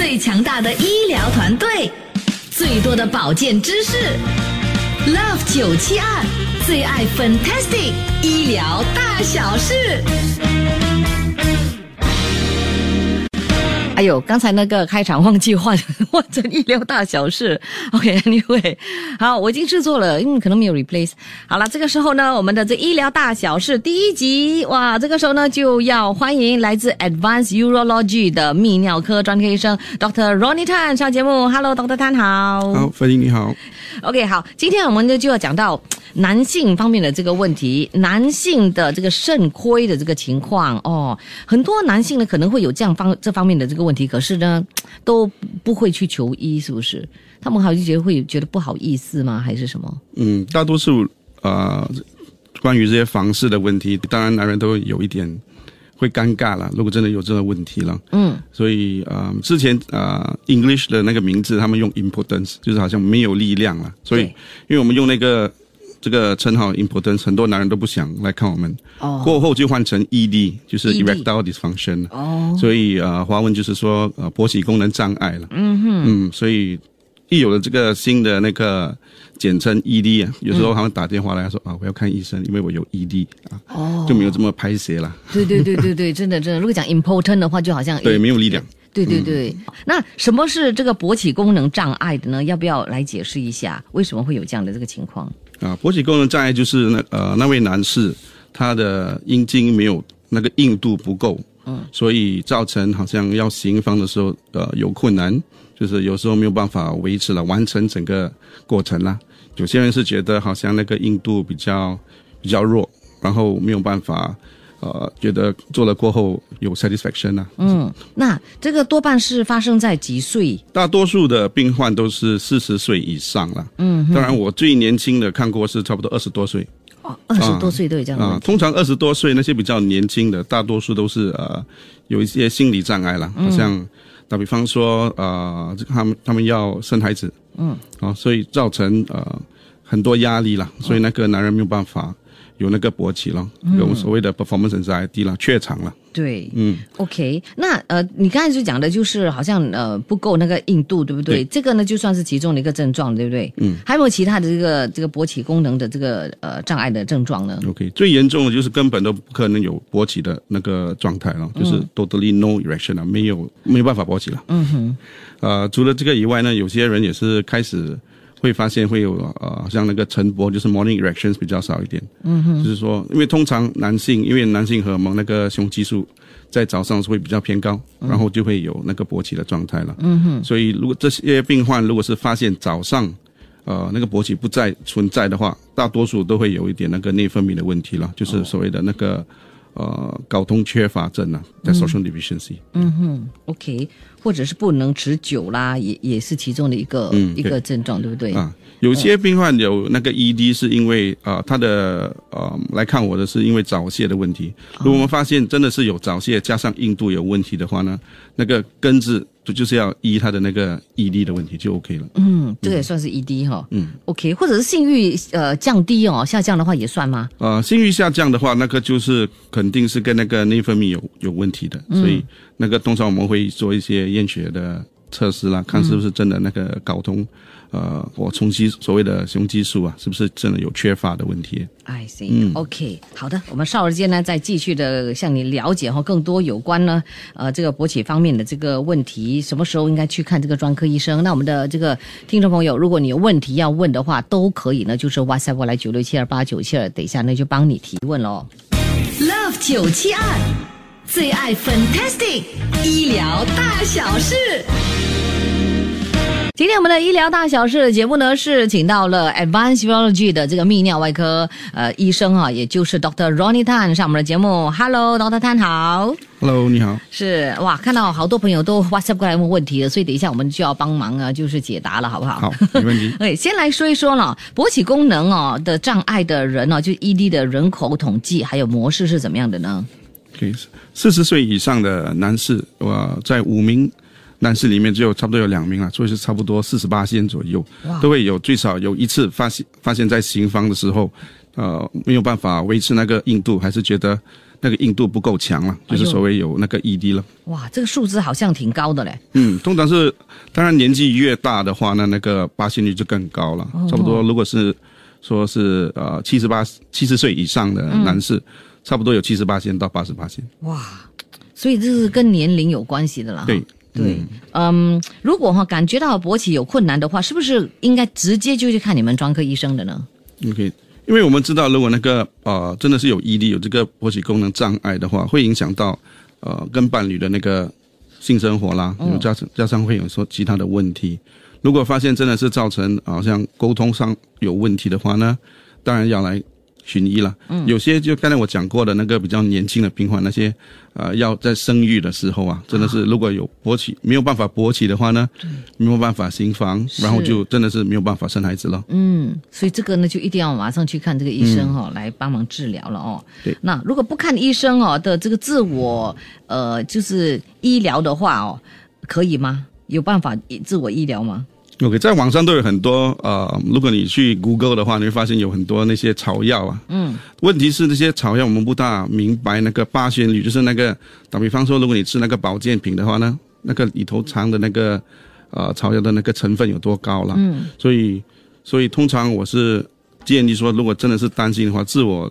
最强大的医疗团队，最多的保健知识，Love 九七二最爱 Fantastic 医疗大小事。哎呦，刚才那个开场忘记换换成医疗大小事。OK，Anyway，好，我已经制作了，因为可能没有 replace。好了，这个时候呢，我们的这医疗大小事第一集，哇，这个时候呢就要欢迎来自 Advanced Urology 的泌尿科专科医生 Dr. Ronnie Tan 上节目。Hello，Dr. Tan，好。好，飞林你好。OK，好，今天我们呢就要讲到男性方面的这个问题，男性的这个肾亏的这个情况哦，很多男性呢可能会有这样方这方面的这个问题，可是呢都不会去求医，是不是？他们好像觉得会觉得不好意思吗？还是什么？嗯，大多数呃，关于这些房事的问题，当然男人都有一点会尴尬了。如果真的有这个问题了，嗯，所以呃，之前呃，English 的那个名字，他们用 importance，就是好像没有力量了。所以，因为我们用那个这个称号 importance，很多男人都不想来看我们。哦过后就换成 ED，就是 erectile dysfunction。哦，所以呃，华文就是说呃勃起功能障碍了。嗯哼，嗯，所以一有了这个新的那个简称 ED 啊，有时候他们打电话来说啊，我要看医生，因为我有 ED 啊，哦就没有这么拍斜了。对对对对对，真的真的，如果讲 important 的话，就好像对，没有力量。对对对，那什么是这个勃起功能障碍的呢？要不要来解释一下，为什么会有这样的这个情况？啊，勃起功能障碍就是那呃那位男士他的阴茎没有那个硬度不够，嗯，所以造成好像要行房的时候呃有困难，就是有时候没有办法维持了完成整个过程啦。有些人是觉得好像那个硬度比较比较弱，然后没有办法呃觉得做了过后有 satisfaction 啊，嗯，那这个多半是发生在几岁？大多数的病患都是四十岁以上了，嗯，当然我最年轻的看过是差不多二十多岁。哦，二十多岁都有这样的啊。通常二十多岁那些比较年轻的，大多数都是呃有一些心理障碍了，好像打比方说呃，这个他们他们要生孩子，嗯，啊、所以造成呃很多压力啦，所以那个男人没有办法有那个勃起了，有所谓的 performance anxiety 啦，怯场了，对，嗯，OK，那呃，你刚才就讲的就是好像呃不够那个硬度，对不对？对这个呢就算是其中的一个症状，对不对？嗯，还有没有其他的这个这个勃起功能的这个呃障碍的症状呢？OK，最严重的就是根本都不可能有勃起的那个状态了，就是 totally no erection 啊，没有没有办法勃起了。嗯哼，呃，除了这个以外呢，有些人也是开始会发现会有呃，像那个晨勃，就是 morning erections 比较少一点。嗯哼，就是说，因为通常男性因为男性荷尔蒙那个雄激素在早上是会比较偏高，然后就会有那个勃起的状态了。嗯哼，所以如果这些病患如果是发现早上呃，那个勃起不再存在的话，大多数都会有一点那个内分泌的问题了，就是所谓的那个呃睾酮缺乏症啊 t e s t o s t e r o n deficiency。嗯哼 OK，或者是不能持久啦，也也是其中的一个、嗯一个症状，对不对？啊，有些病患有那个 ED 是因为呃他的呃来看我的是因为早泄的问题。如果我们发现真的是有早泄加上硬度有问题的话呢，那个根治就就是要医他的那个毅力的问题就 OK 了。嗯，这个也算是 ED 哈。嗯，OK，或者是性欲呃降低哦，下降的话也算吗？呃，性欲下降的话，那个就是肯定是跟那个内分泌有有问题的，所以那个通常我们会做一些验血的测试啦，看是不是真的那个睾酮，呃，或雄激所谓的雄激素啊，是不是真的有缺乏的问题？I see、OK，好的，我们稍后间呢再继续的向你了解哈更多有关呢呃这个勃起方面的这个问题，什么时候应该去看这个专科医生？那我们的这个听众朋友，如果你有问题要问的话，都可以呢，就是 WhatsApp 过来九六七二八九七二，等一下呢就帮你提问喽。Love 九七二最爱 Fantastic 医疗大小事。今天我们的医疗大小事的节目呢，是请到了 Advanced Urology 的这个泌尿外科呃医生啊，也就是 Doctor Ronnie Tan 上我们的节目。Hello，Dr. Tan 好。Hello，你好。是哇，看到好多朋友都 WhatsApp 过来问问题了，所以等一下我们就要帮忙啊，就是解答了，好不好？好，没问题。哎，先来说一说了，勃起功能哦的障碍的人哦，就 ED 的人口统计还有模式是怎么样的呢？OK，四十岁以上的男士，我、在五名男士里面只有差不多有两名了，所以是差不多四十八线左右，都会有最少有一次发现发现在行房的时候，呃，没有办法维持那个硬度，还是觉得那个硬度不够强了，就是所谓有那个 ED 了。哇，这个数字好像挺高的嘞。嗯，通常是，当然年纪越大的话，那那个发现率就更高了。差不多，如果是说是呃七十八七十岁以上的男士，差不多有七十八线到八十八线。哇，所以这是跟年龄有关系的啦。对对，嗯，如果哈感觉到勃起有困难的话，是不是应该直接就去看你们专科医生的呢？OK，因为我们知道，如果那个呃真的是有 ED 有这个勃起功能障碍的话，会影响到呃跟伴侣的那个性生活啦，有加上加上会有说其他的问题。如果发现真的是造成好像沟通上有问题的话呢，当然要来寻医了。嗯，有些就刚才我讲过的那个比较年轻的病患，那些呃要在生育的时候啊，真的是如果有勃起没有办法勃起的话呢，没有办法行房，然后就真的是没有办法生孩子了。嗯，所以这个呢，就一定要马上去看这个医生哦，来帮忙治疗了哦。对那如果不看医生哦的这个自我呃，就是医疗的话哦，可以吗？有办法自我医疗吗？OK，在网上都有很多呃，如果你去 Google 的话，你会发现有很多那些草药啊。嗯。问题是那些草药我们不大明白那个八仙率，就是那个打比方说，如果你吃那个保健品的话呢，那个里头藏的那个呃草药的那个成分有多高了。嗯。所以，所以通常我是建议说，如果真的是担心的话，自我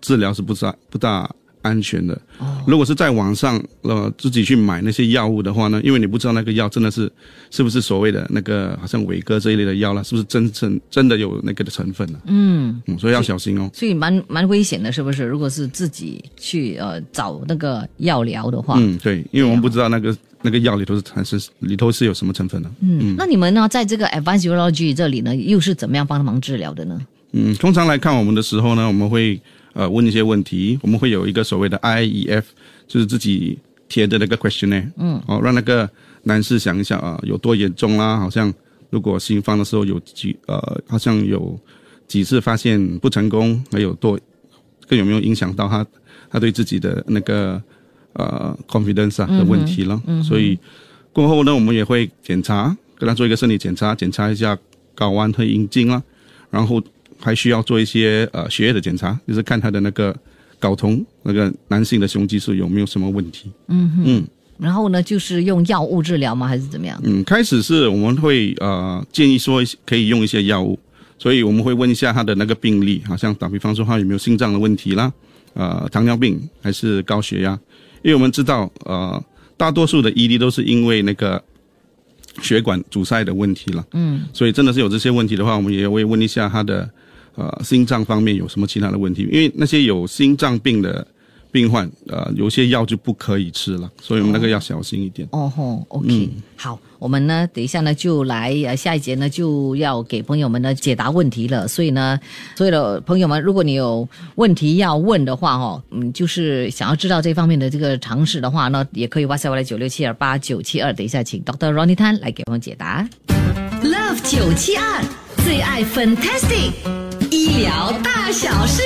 治疗是不大不大安全的。哦。如果是在网上呃自己去买那些药物的话呢，因为你不知道那个药真的是是不是所谓的那个好像伟哥这一类的药了，是不是真正真的有那个的成分呢、嗯，嗯，所以要小心哦。所以蛮蛮危险的，是不是？如果是自己去呃找那个药疗的话，嗯，对，因为我们不知道那个那个药里头是还是里头是有什么成分的。嗯，那你们呢，在这个 Advanced Urology 这里呢，又是怎么样帮忙治疗的呢？嗯，通常来看我们的时候呢，我们会呃问一些问题，我们会有一个所谓的 IEF，就是自己贴的那个 questionnaire，嗯，哦，让那个男士想一想啊、有多严重啦，好像如果新方的时候有几呃，好像有几次发现不成功，还有多，更有没有影响到他他对自己的那个呃 confidence 啊的问题了，嗯所以过后呢，我们也会检查，跟他做一个身体检查，检查一下睾丸和阴茎啦，然后还需要做一些呃血液的检查，就是看他的那个睾酮那个男性的雄激素有没有什么问题。然后呢，就是用药物治疗吗？还是怎么样？嗯，开始是我们会呃建议说可以用一些药物，所以我们会问一下他的那个病例，好像打比方说他有没有心脏的问题啦，呃糖尿病还是高血压，因为我们知道呃大多数的 ED 都是因为那个血管阻塞的问题了，嗯，所以真的是有这些问题的话，我们也会问一下他的呃心脏方面有什么其他的问题，因为那些有心脏病的病患，呃有些药就不可以吃了，所以我们那个要小心一点。哦吼，OK，、好，我们呢，等一下呢就来呃下一节呢就要给朋友们呢解答问题了，所以呢，所有的朋友们，如果你有问题要问的话，哦，嗯，就是想要知道这方面的这个常识的话呢，也可以 WhatsApp 我来九六七二八九七二，等一下请 Doctor Ronnie Tan 来给我们解答。Love 九七二最爱 Fantastic 医疗大小事。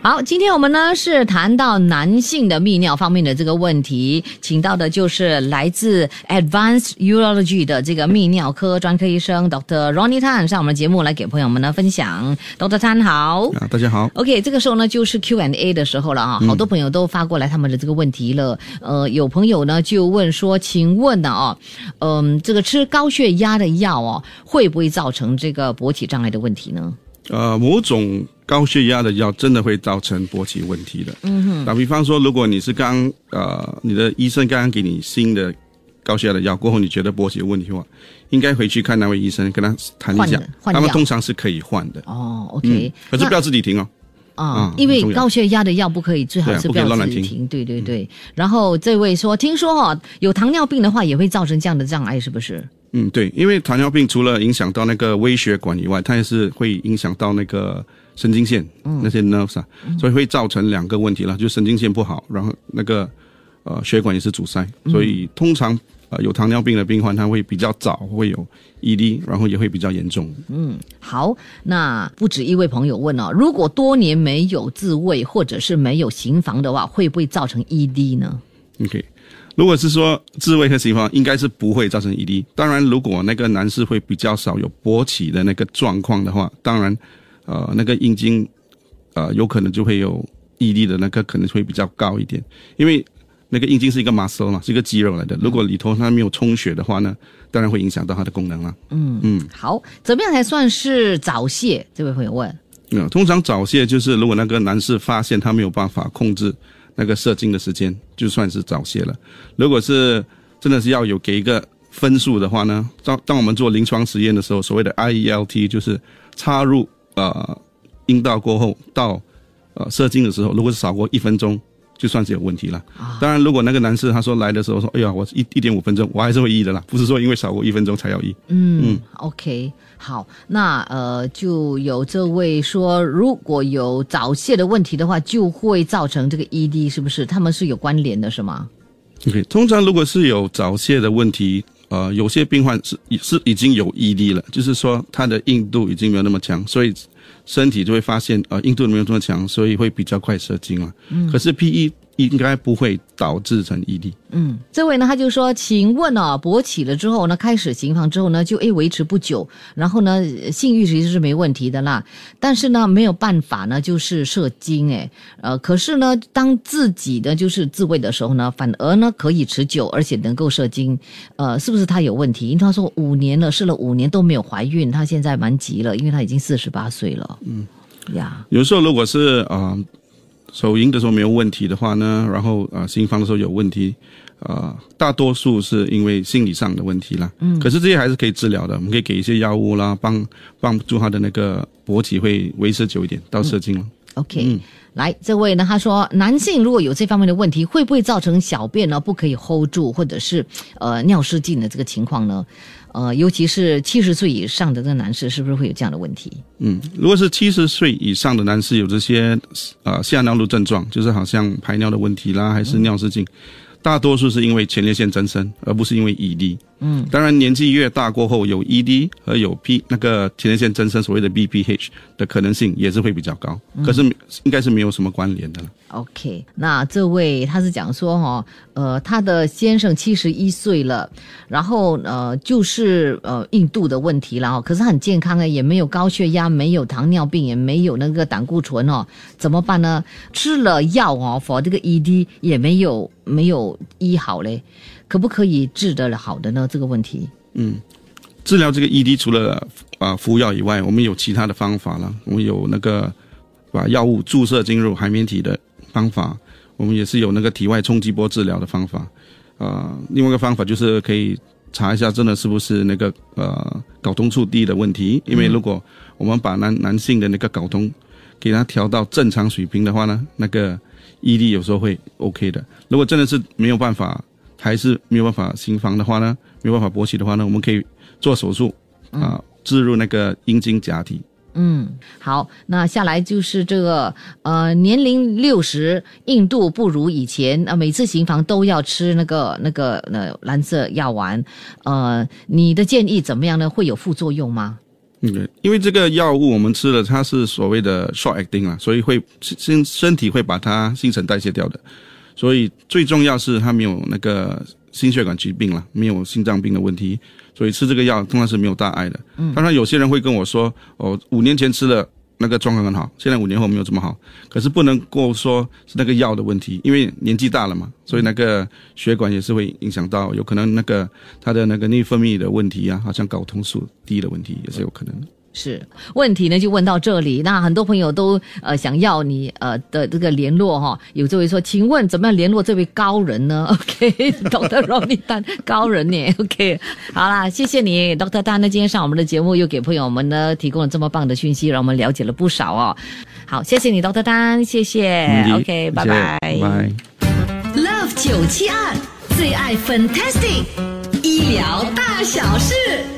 好，今天我们呢是谈到男性的泌尿方面的这个问题，请到的就是来自 Advanced Urology 的这个泌尿科专科医生 Dr. Ronnie Tan 上我们的节目来给朋友们呢分享。Dr. Tan 好。啊，大家好。OK，这个时候呢就是 Q&A 的时候了啊，好多朋友都发过来他们的这个问题了。呃，有朋友呢就问说，请问呢哦，嗯、这个吃高血压的药哦，会不会造成这个勃起障碍的问题呢？呃，某种高血压的药真的会造成勃起问题的。嗯哼。打比方说，如果你是刚呃，你的医生刚刚给你新的高血压的药过后，你觉得勃起有问题的话，应该回去看那位医生，跟他谈一下。他们通常是可以换的。哦，OK，、可是不要自己停哦。啊嗯，因为高血压的药不可以，最好对啊不要乱乱停。对对对。然后这位说，听说哈、有糖尿病的话也会造成这样的障碍，是不是？嗯，对，因为糖尿病除了影响到那个微血管以外，它也是会影响到那个神经线、那些 nerves 啊，所以会造成两个问题了，就神经线不好，然后那个呃血管也是阻塞，所以通常呃有糖尿病的病患，他会比较早会有 ED，然后也会比较严重。嗯好，那不止一位朋友问哦，如果多年没有自慰或者是没有行房的话，会不会造成 ED 呢？OK，如果是说自慰和情况，应该是不会造成 ED。当然，如果那个男士会比较少有勃起的那个状况的话，当然，呃，那个阴茎呃有可能就会有 ED 的那个可能会比较高一点，因为那个阴茎是一个 muscle 嘛，是一个肌肉来的。如果里头它没有充血的话呢，当然会影响到它的功能了。嗯嗯，好，怎么样才算是早泄？这位朋友问。嗯，通常早泄就是如果那个男士发现他没有办法控制那个射精的时间，就算是早些了。如果是真的是要有给一个分数的话呢，当当我们做临床实验的时候，所谓的 IELT 就是插入呃阴道过后到呃射精的时候，如果是少过一分钟。就算是有问题了。当然，如果那个男士他说来的时候说：“哎呀，我一一点五分钟，我还是会医的啦。”不是说因为少过一分钟才要医。嗯嗯，OK，好，那呃，就有这位说，如果有早泄的问题的话，就会造成这个 ED，是不是？他们是有关联的，是吗？OK，通常如果是有早泄的问题，呃，有些病患是是已经有 ED 了，就是说他的硬度已经没有那么强，所以。身体就会发现，呃，硬度没有这么强，所以会比较快射精了。嗯，可是 P E 应该不会导致成异地。嗯，这位呢，他就说，请问哦，勃起了之后呢，开始行房之后呢，就诶维持不久，然后呢，性欲其实是没问题的啦，但是呢，没有办法呢，就是射精诶，呃，可是呢，当自己的就是自慰的时候呢，反而呢可以持久，而且能够射精，呃，是不是他有问题？因为他说五年了，试了五年都没有怀孕，他现在蛮急了，因为他已经四十八岁了。嗯，呀，有时候如果是啊，手淫的时候没有问题的话呢，然后啊，行房的时候有问题。呃，大多数是因为心理上的问题啦。嗯，可是这些还是可以治疗的，我们可以给一些药物啦，帮帮助他的那个勃起会维持久一点，到射精了。OK，来，这位呢，他说，男性如果有这方面的问题，会不会造成小便呢不可以 hold 住，或者是呃尿失禁的这个情况呢？呃，尤其是七十岁以上的这个男士，是不是会有这样的问题？嗯，如果是七十岁以上的男士有这些呃下尿路症状，就是好像排尿的问题啦，还是尿失禁。大多数是因为前列腺增生，而不是因为 ED。嗯，当然年纪越大过后，有 ED 和有 P 那个前列腺增生，所谓的 BPH 的可能性也是会比较高。可是应该是没有什么关联的了。OK，那这位他是讲说哈，呃，他的先生七十一岁了，然后呃就是呃印度的问题了哈，可是很健康啊，也没有高血压，没有糖尿病，也没有那个胆固醇哦，怎么办呢？吃了药哦，for 这个 ED 也没有没有医好嘞。可不可以治得好的呢？这个问题，嗯，治疗这个 ED 除了啊服药以外，我们有其他的方法了。我们有那个把药物注射进入海绵体的方法，我们也是有那个体外冲击波治疗的方法。啊，另外一个方法就是可以查一下，真的是不是那个呃睾酮处低的问题？因为如果我们把男男性的那个睾酮给它调到正常水平的话呢，那个 ED 有时候会 OK 的。如果真的是没有办法。还是没有办法行房的话呢，没有办法勃起的话呢，我们可以做手术啊，置入那个阴茎假体。嗯，好，那下来就是这个呃，年龄六十，硬度不如以前啊，每次行房都要吃那个那个那蓝色药丸，呃，你的建议怎么样呢？会有副作用吗？嗯，因为这个药物我们吃了，它是所谓的 short acting 啊，所以会身身体会把它新陈代谢掉的。所以最重要是他没有那个心血管疾病了，没有心脏病的问题，所以吃这个药通常是没有大碍的。嗯，当然有些人会跟我说，哦，五年前吃了那个状况很好，现在五年后没有这么好。可是不能够说是那个药的问题，因为年纪大了嘛，所以那个血管也是会影响到，有可能那个他的那个内分泌的问题啊，好像睾酮素低的问题也是有可能。是问题呢，就问到这里。那很多朋友都呃想要你呃的这个联络哈。有这位说，请问怎么样联络这位高人呢？OK，Doctor Ronnie Tan 高人呢？OK，好啦，谢谢你，Doctor Tan。那今天上我们的节目，又给朋友们呢提供了这么棒的讯息，让我们了解了不少哦。好，谢谢你，Doctor Tan，谢谢。OK，拜拜。拜。Love 九七二最爱 Fantastic 医疗大小事。